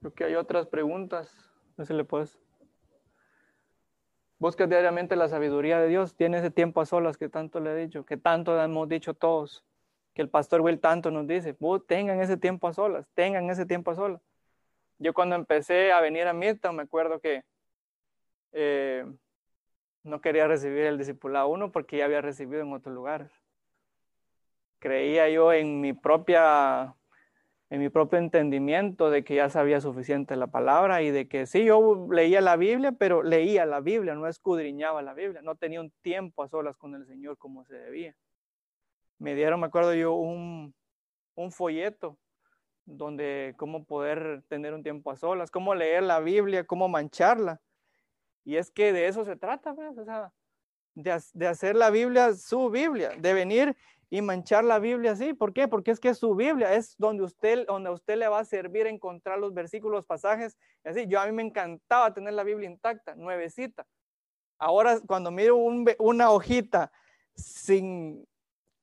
Speaker 1: Creo que hay otras preguntas. No se le puedes. Busca diariamente la sabiduría de Dios. Tiene ese tiempo a solas que tanto le he dicho, que tanto hemos dicho todos, que el pastor Will tanto nos dice. Tengan ese tiempo a solas, tengan ese tiempo a solas. Yo cuando empecé a venir a Midtown, me acuerdo que eh, no quería recibir el discipulado uno porque ya había recibido en otros lugares. Creía yo en mi propia en mi propio entendimiento de que ya sabía suficiente la palabra y de que sí, yo leía la Biblia, pero leía la Biblia, no escudriñaba la Biblia, no tenía un tiempo a solas con el Señor como se debía. Me dieron, me acuerdo yo, un, un folleto donde cómo poder tener un tiempo a solas, cómo leer la Biblia, cómo mancharla. Y es que de eso se trata, pues, o sea, de, de, hacer la Biblia su Biblia, de venir y manchar la Biblia así. ¿Por qué? Porque es que es su Biblia, es donde usted, donde a usted le va a servir encontrar los versículos, los pasajes. Así, yo a mí me encantaba tener la Biblia intacta, nuevecita. Ahora, cuando miro una hojita sin,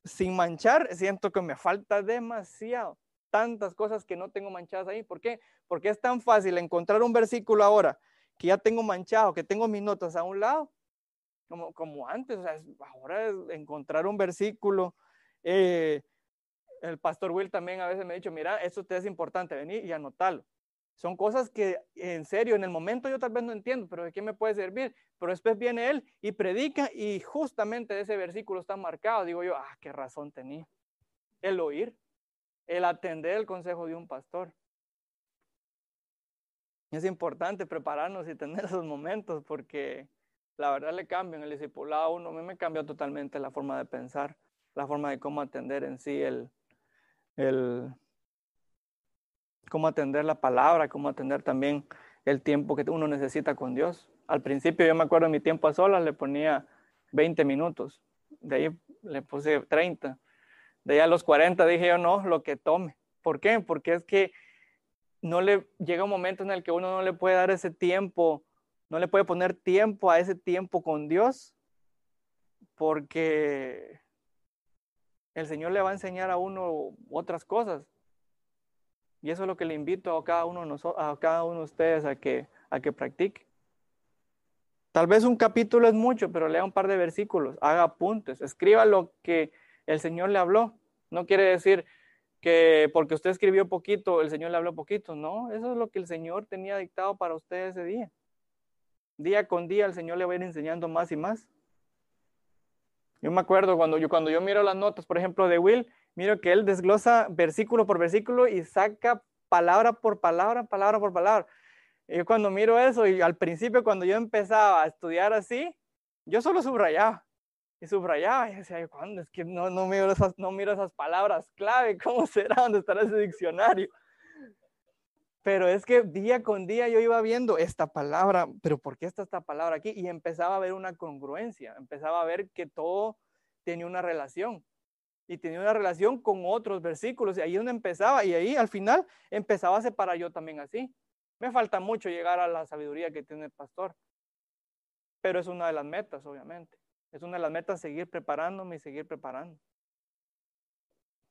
Speaker 1: sin manchar, siento que me falta demasiado. Tantas cosas que no tengo manchadas ahí. ¿Por qué? Porque es tan fácil encontrar un versículo ahora que ya tengo manchado, que tengo mis notas a un lado, como, como antes. Ahora es encontrar un versículo. Eh, el pastor Will también a veces me ha dicho, mira, esto te es importante, venir y anotarlo. Son cosas que en serio, en el momento yo tal vez no entiendo, pero ¿de qué me puede servir? Pero después viene él y predica y justamente ese versículo está marcado. Digo yo, ah, qué razón tenía. El oír, el atender el consejo de un pastor. Es importante prepararnos y tener esos momentos porque la verdad le cambian el discipulado a uno. A me cambió totalmente la forma de pensar, la forma de cómo atender en sí el, el cómo atender la palabra, cómo atender también el tiempo que uno necesita con Dios. Al principio yo me acuerdo mi tiempo a solas le ponía 20 minutos, de ahí le puse 30, de ahí a los 40 dije yo no, lo que tome. ¿Por qué? Porque es que no le llega un momento en el que uno no le puede dar ese tiempo, no le puede poner tiempo a ese tiempo con Dios, porque el Señor le va a enseñar a uno otras cosas. Y eso es lo que le invito a cada uno de, a cada uno de ustedes a que, a que practique. Tal vez un capítulo es mucho, pero lea un par de versículos, haga apuntes, escriba lo que el Señor le habló. No quiere decir, que porque usted escribió poquito, el Señor le habló poquito. No, eso es lo que el Señor tenía dictado para usted ese día. Día con día el Señor le va a ir enseñando más y más. Yo me acuerdo cuando yo, cuando yo miro las notas, por ejemplo, de Will, miro que él desglosa versículo por versículo y saca palabra por palabra, palabra por palabra. Y yo cuando miro eso, y al principio cuando yo empezaba a estudiar así, yo solo subrayaba. y subrayaba y decía, ¿cuándo? Es que no, no, miro esas, no miro esas palabras clave, ¿cómo será? ¿Dónde estará ese diccionario? Pero es que día con día yo iba viendo esta palabra, pero ¿por qué está esta palabra aquí? Y empezaba a ver una congruencia, empezaba a ver que todo tenía una relación y tenía una relación con otros versículos y ahí es donde empezaba y ahí al final empezaba a separar yo también así. Me falta mucho llegar a la sabiduría que tiene el pastor, pero es una de las metas, obviamente. Es una de las metas seguir preparándome y seguir preparando.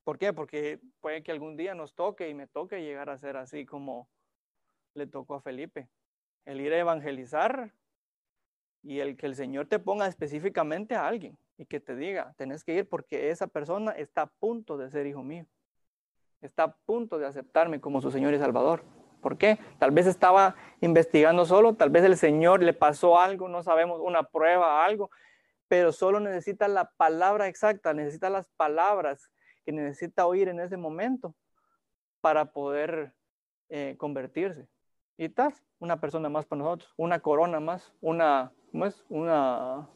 Speaker 1: ¿Por qué? Porque puede que algún día nos toque y me toque llegar a ser así como le tocó a Felipe. El ir a evangelizar y el que el Señor te ponga específicamente a alguien y que te diga, tenés que ir porque esa persona está a punto de ser hijo mío. Está a punto de aceptarme como su Señor y Salvador. ¿Por qué? Tal vez estaba investigando solo, tal vez el Señor le pasó algo, no sabemos, una prueba, algo, pero solo necesita la palabra exacta, necesita las palabras que necesita oír en ese momento para poder eh, convertirse. Y tal, una persona más para nosotros, una corona más, una, ¿cómo es? Una,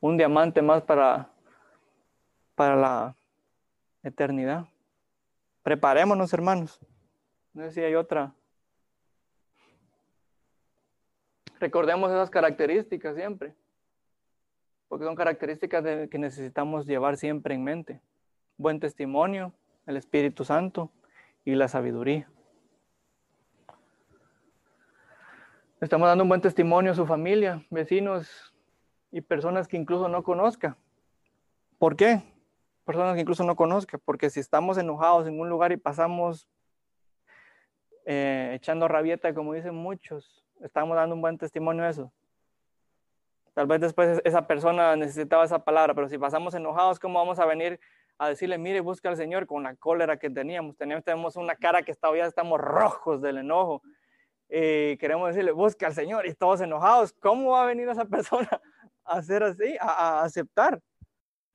Speaker 1: un diamante más para, para la eternidad. Preparémonos, hermanos. No sé si hay otra. Recordemos esas características siempre porque son características que necesitamos llevar siempre en mente. Buen testimonio, el Espíritu Santo y la sabiduría. Estamos dando un buen testimonio a su familia, vecinos y personas que incluso no conozca. ¿Por qué? Personas que incluso no conozca, porque si estamos enojados en un lugar y pasamos eh, echando rabieta, como dicen muchos, estamos dando un buen testimonio a eso. Tal vez después esa persona necesitaba esa palabra, pero si pasamos enojados, ¿cómo vamos a venir a decirle, mire, busca al Señor con la cólera que teníamos? Tenemos, una cara que todavía estamos rojos del enojo. Y queremos decirle, busca al Señor y todos enojados. ¿Cómo va a venir esa persona a hacer así, a, a aceptar?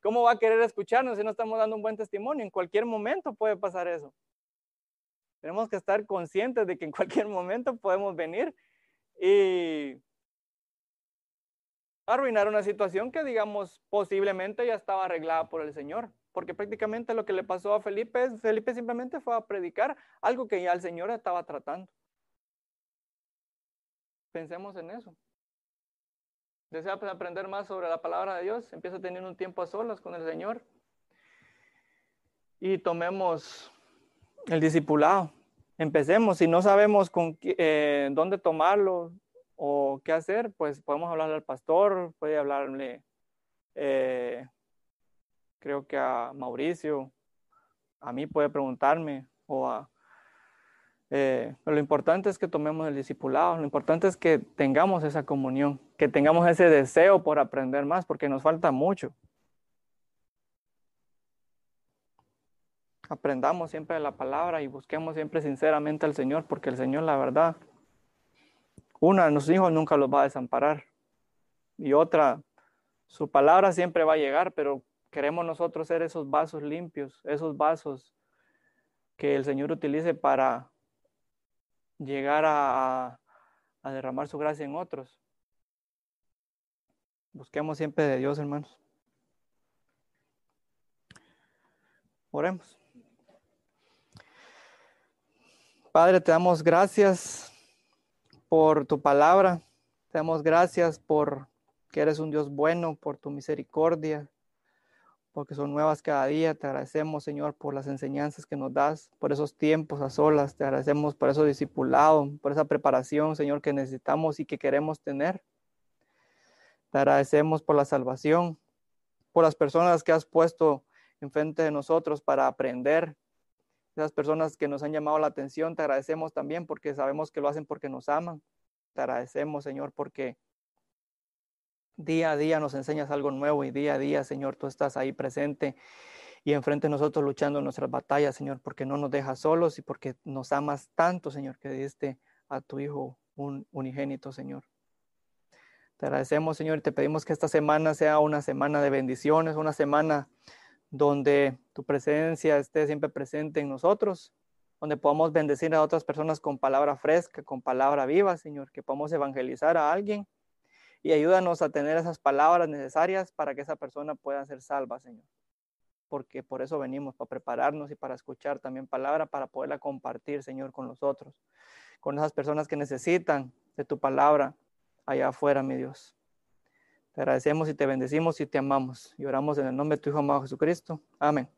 Speaker 1: ¿Cómo va a querer escucharnos si no estamos dando un buen testimonio? En cualquier momento puede pasar eso. Tenemos que estar conscientes de que en cualquier momento podemos venir y arruinar una situación que, digamos, posiblemente ya estaba arreglada por el Señor. Porque prácticamente lo que le pasó a Felipe es, Felipe simplemente fue a predicar algo que ya el Señor estaba tratando. Pensemos en eso. Desea aprender más sobre la palabra de Dios, empieza a tener un tiempo a solas con el Señor. Y tomemos el discipulado. Empecemos. Si no sabemos con, eh, dónde tomarlo, o qué hacer, pues podemos hablarle al pastor, puede hablarle, eh, creo que a Mauricio, a mí puede preguntarme, o a... Eh, lo importante es que tomemos el discipulado, lo importante es que tengamos esa comunión, que tengamos ese deseo por aprender más, porque nos falta mucho. Aprendamos siempre de la palabra y busquemos siempre sinceramente al Señor, porque el Señor, la verdad, una, nuestros hijos nunca los va a desamparar. Y otra, su palabra siempre va a llegar, pero queremos nosotros ser esos vasos limpios, esos vasos que el Señor utilice para llegar a, derramar su gracia en otros. Busquemos siempre de Dios, hermanos. Oremos. Padre, te damos gracias por tu palabra. Te damos gracias por que eres un Dios bueno, por tu misericordia, porque son nuevas cada día. Te agradecemos, Señor, por las enseñanzas que nos das, por esos tiempos a solas. Te agradecemos por eso discipulado, por esa preparación, Señor, que necesitamos y que queremos tener. Te agradecemos por la salvación, por las personas que has puesto enfrente de nosotros para aprender, esas personas que nos han llamado la atención, te agradecemos también porque sabemos que lo hacen porque nos aman. Te agradecemos, Señor, porque día a día nos enseñas algo nuevo y día a día, Señor, tú estás ahí presente y enfrente de nosotros luchando nuestras batallas, Señor, porque no nos dejas solos y porque nos amas tanto, Señor, que diste a tu Hijo un unigénito, Señor. Te agradecemos, Señor, y te pedimos que esta semana sea una semana de bendiciones, una semana donde tu presencia esté siempre presente en nosotros, donde podamos bendecir a otras personas con palabra fresca, con palabra viva, Señor, que podamos evangelizar a alguien y ayúdanos a tener esas palabras necesarias para que esa persona pueda ser salva, Señor. Porque por eso venimos, para prepararnos y para escuchar también palabra, para poderla compartir, Señor, con los otros, con esas personas que necesitan de tu palabra allá afuera, mi Dios. Te agradecemos y te bendecimos y te amamos. Y oramos en el nombre de tu Hijo amado Jesucristo. Amén.